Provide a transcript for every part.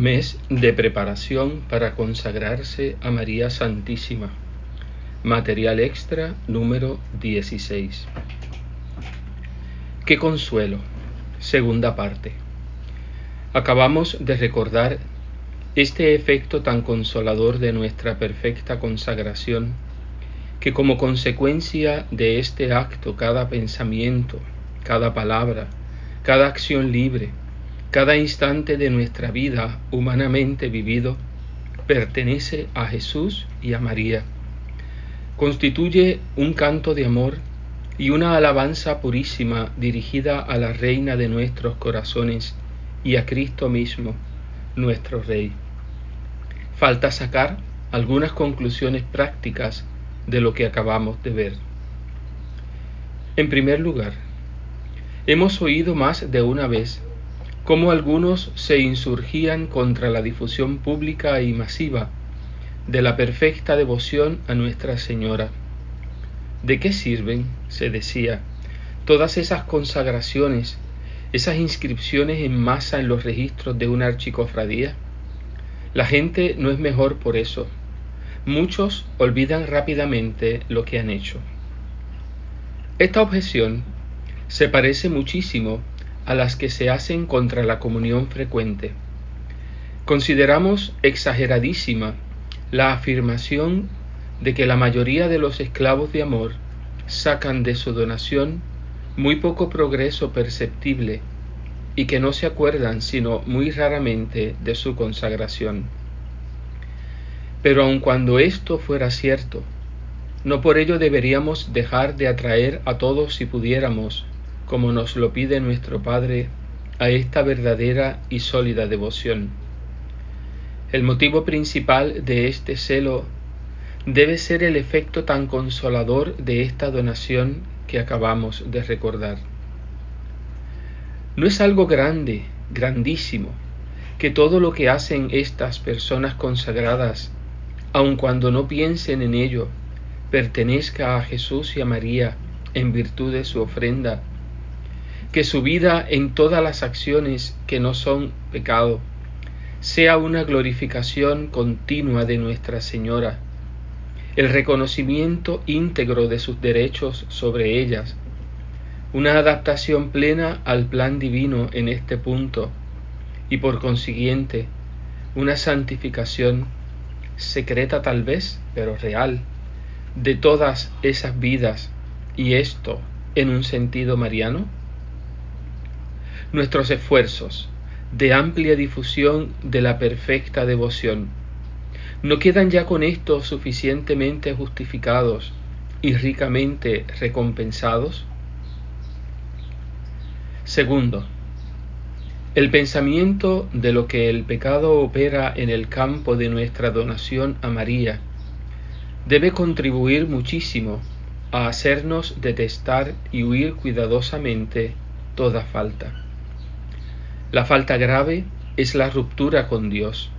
Mes de preparación para consagrarse a María Santísima. Material extra número 16. Qué consuelo. Segunda parte. Acabamos de recordar este efecto tan consolador de nuestra perfecta consagración, que como consecuencia de este acto cada pensamiento, cada palabra, cada acción libre, cada instante de nuestra vida humanamente vivido pertenece a Jesús y a María. Constituye un canto de amor y una alabanza purísima dirigida a la Reina de nuestros corazones y a Cristo mismo, nuestro Rey. Falta sacar algunas conclusiones prácticas de lo que acabamos de ver. En primer lugar, hemos oído más de una vez cómo algunos se insurgían contra la difusión pública y masiva de la perfecta devoción a Nuestra Señora. ¿De qué sirven, se decía, todas esas consagraciones, esas inscripciones en masa en los registros de una archicofradía? La gente no es mejor por eso. Muchos olvidan rápidamente lo que han hecho. Esta objeción se parece muchísimo a las que se hacen contra la comunión frecuente. Consideramos exageradísima la afirmación de que la mayoría de los esclavos de amor sacan de su donación muy poco progreso perceptible y que no se acuerdan sino muy raramente de su consagración. Pero aun cuando esto fuera cierto, no por ello deberíamos dejar de atraer a todos si pudiéramos como nos lo pide nuestro Padre, a esta verdadera y sólida devoción. El motivo principal de este celo debe ser el efecto tan consolador de esta donación que acabamos de recordar. No es algo grande, grandísimo, que todo lo que hacen estas personas consagradas, aun cuando no piensen en ello, pertenezca a Jesús y a María en virtud de su ofrenda que su vida en todas las acciones que no son pecado sea una glorificación continua de Nuestra Señora, el reconocimiento íntegro de sus derechos sobre ellas, una adaptación plena al plan divino en este punto. Y por consiguiente una santificación secreta tal vez, pero real, de todas esas vidas. Y esto en un sentido mariano? Nuestros esfuerzos de amplia difusión de la perfecta devoción no quedan ya con esto suficientemente justificados y ricamente recompensados? Segundo, el pensamiento de lo que el pecado opera en el campo de nuestra donación a María debe contribuir muchísimo a hacernos detestar y huir cuidadosamente toda falta. La falta grave es la ruptura con Dios,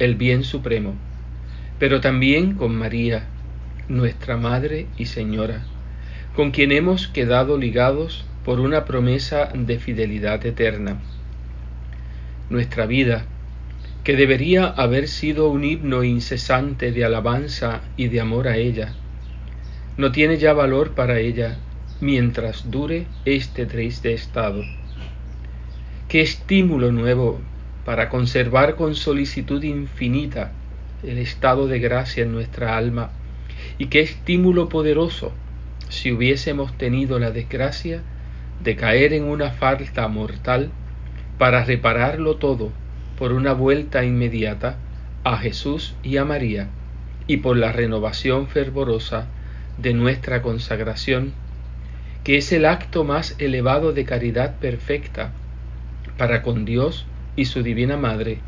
el bien supremo, pero también con María, nuestra Madre y Señora, con quien hemos quedado ligados por una promesa de fidelidad eterna. Nuestra vida, que debería haber sido un himno incesante de alabanza y de amor a ella, no tiene ya valor para ella mientras dure este triste estado qué estímulo nuevo para conservar con solicitud infinita el estado de gracia en nuestra alma y qué estímulo poderoso si hubiésemos tenido la desgracia de caer en una falta mortal para repararlo todo por una vuelta inmediata a Jesús y a María y por la renovación fervorosa de nuestra consagración, que es el acto más elevado de caridad perfecta para con Dios y su Divina Madre,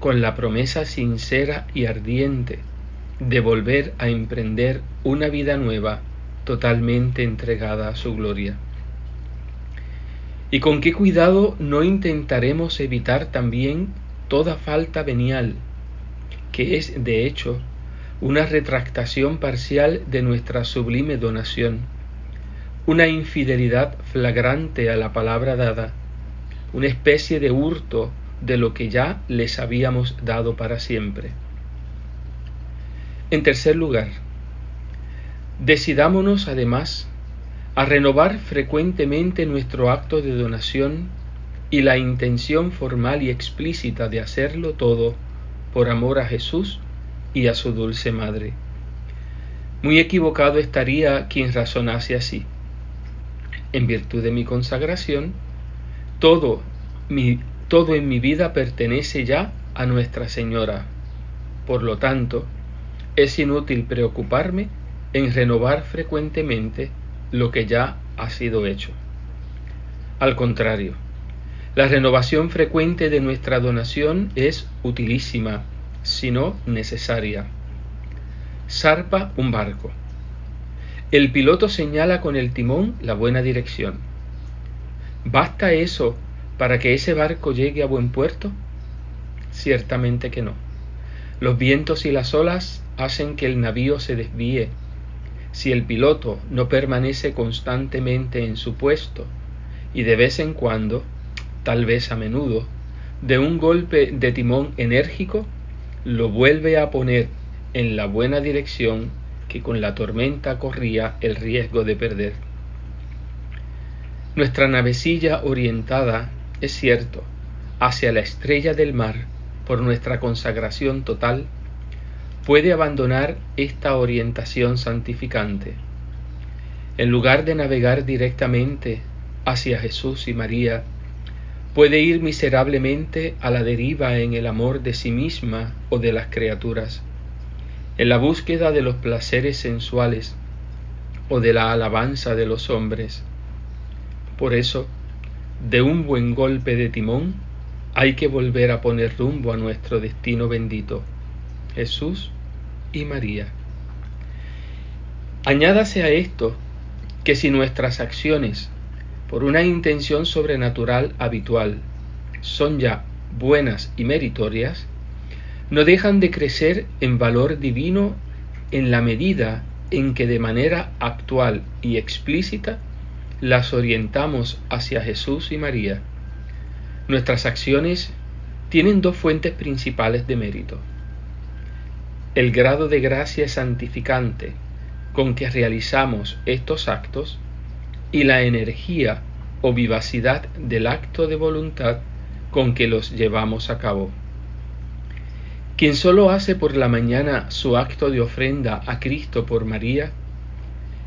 con la promesa sincera y ardiente de volver a emprender una vida nueva totalmente entregada a su gloria. Y con qué cuidado no intentaremos evitar también toda falta venial, que es de hecho una retractación parcial de nuestra sublime donación, una infidelidad flagrante a la palabra dada, una especie de hurto de lo que ya les habíamos dado para siempre. En tercer lugar, decidámonos además a renovar frecuentemente nuestro acto de donación y la intención formal y explícita de hacerlo todo por amor a Jesús y a su dulce Madre. Muy equivocado estaría quien razonase así. En virtud de mi consagración, todo, en mi vida pertenece ya a Nuestra Señora. Por lo tanto, es inútil preocuparme en renovar frecuentemente lo que ya ha sido hecho. Al contrario, la renovación frecuente de nuestra donación es utilísima, si no necesaria. Zarpa un barco. El piloto señala con el timón la buena dirección. ¿Basta eso para que ese barco llegue a buen puerto? Ciertamente que no. Los vientos y las olas hacen que el navío se desvíe. Si el piloto no permanece constantemente en su puesto y de vez en cuando tal vez a menudo, de un golpe de timón enérgico, lo vuelve a poner en la buena dirección que con la tormenta corría el riesgo de perder. Nuestra navecilla orientada, es cierto, hacia la estrella del mar por nuestra consagración total, puede abandonar esta orientación santificante. En lugar de navegar directamente hacia Jesús y María, puede ir miserablemente a la deriva en el amor de sí misma o de las criaturas, en la búsqueda de los placeres sensuales o de la alabanza de los hombres. Por eso, de un buen golpe de timón, hay que volver a poner rumbo a nuestro destino bendito, Jesús y María. Añádase a esto que si nuestras acciones por una intención sobrenatural habitual, son ya buenas y meritorias, no dejan de crecer en valor divino en la medida en que de manera actual y explícita las orientamos hacia Jesús y María. Nuestras acciones tienen dos fuentes principales de mérito. El grado de gracia santificante con que realizamos estos actos y la energía o vivacidad del acto de voluntad con que los llevamos a cabo. Quien solo hace por la mañana su acto de ofrenda a Cristo por María,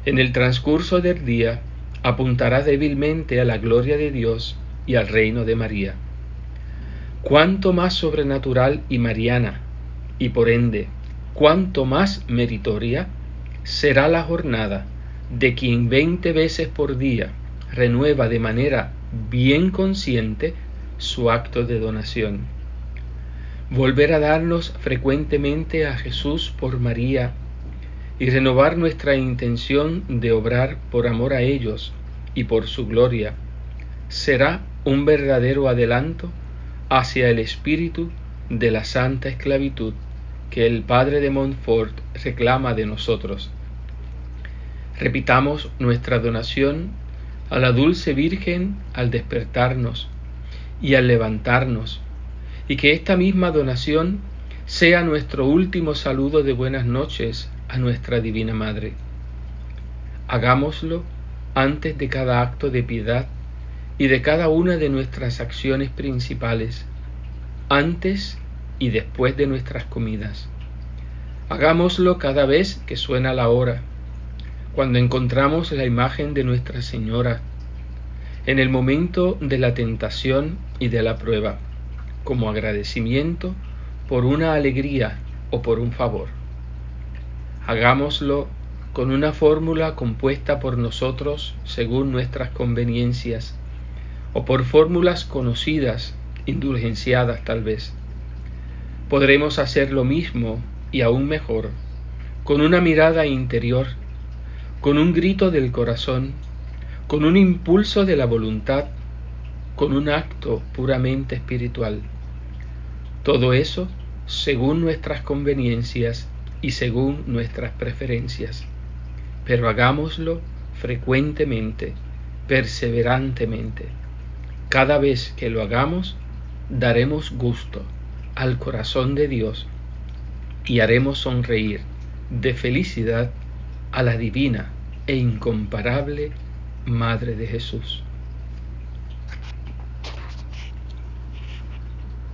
en el transcurso del día apuntará débilmente a la gloria de Dios y al reino de María. Cuanto más sobrenatural y mariana, y por ende, cuanto más meritoria, será la jornada de quien veinte veces por día renueva de manera bien consciente su acto de donación. Volver a darnos frecuentemente a Jesús por María y renovar nuestra intención de obrar por amor a ellos y por su gloria será un verdadero adelanto hacia el espíritu de la santa esclavitud que el Padre de Montfort reclama de nosotros. Repitamos nuestra donación a la dulce Virgen al despertarnos y al levantarnos, y que esta misma donación sea nuestro último saludo de buenas noches a nuestra Divina Madre. Hagámoslo antes de cada acto de piedad y de cada una de nuestras acciones principales, antes y después de nuestras comidas. Hagámoslo cada vez que suena la hora cuando encontramos la imagen de Nuestra Señora en el momento de la tentación y de la prueba, como agradecimiento por una alegría o por un favor. Hagámoslo con una fórmula compuesta por nosotros según nuestras conveniencias, o por fórmulas conocidas, indulgenciadas tal vez. Podremos hacer lo mismo y aún mejor, con una mirada interior con un grito del corazón, con un impulso de la voluntad, con un acto puramente espiritual. Todo eso según nuestras conveniencias y según nuestras preferencias. Pero hagámoslo frecuentemente, perseverantemente. Cada vez que lo hagamos, daremos gusto al corazón de Dios y haremos sonreír de felicidad a la divina e incomparable Madre de Jesús.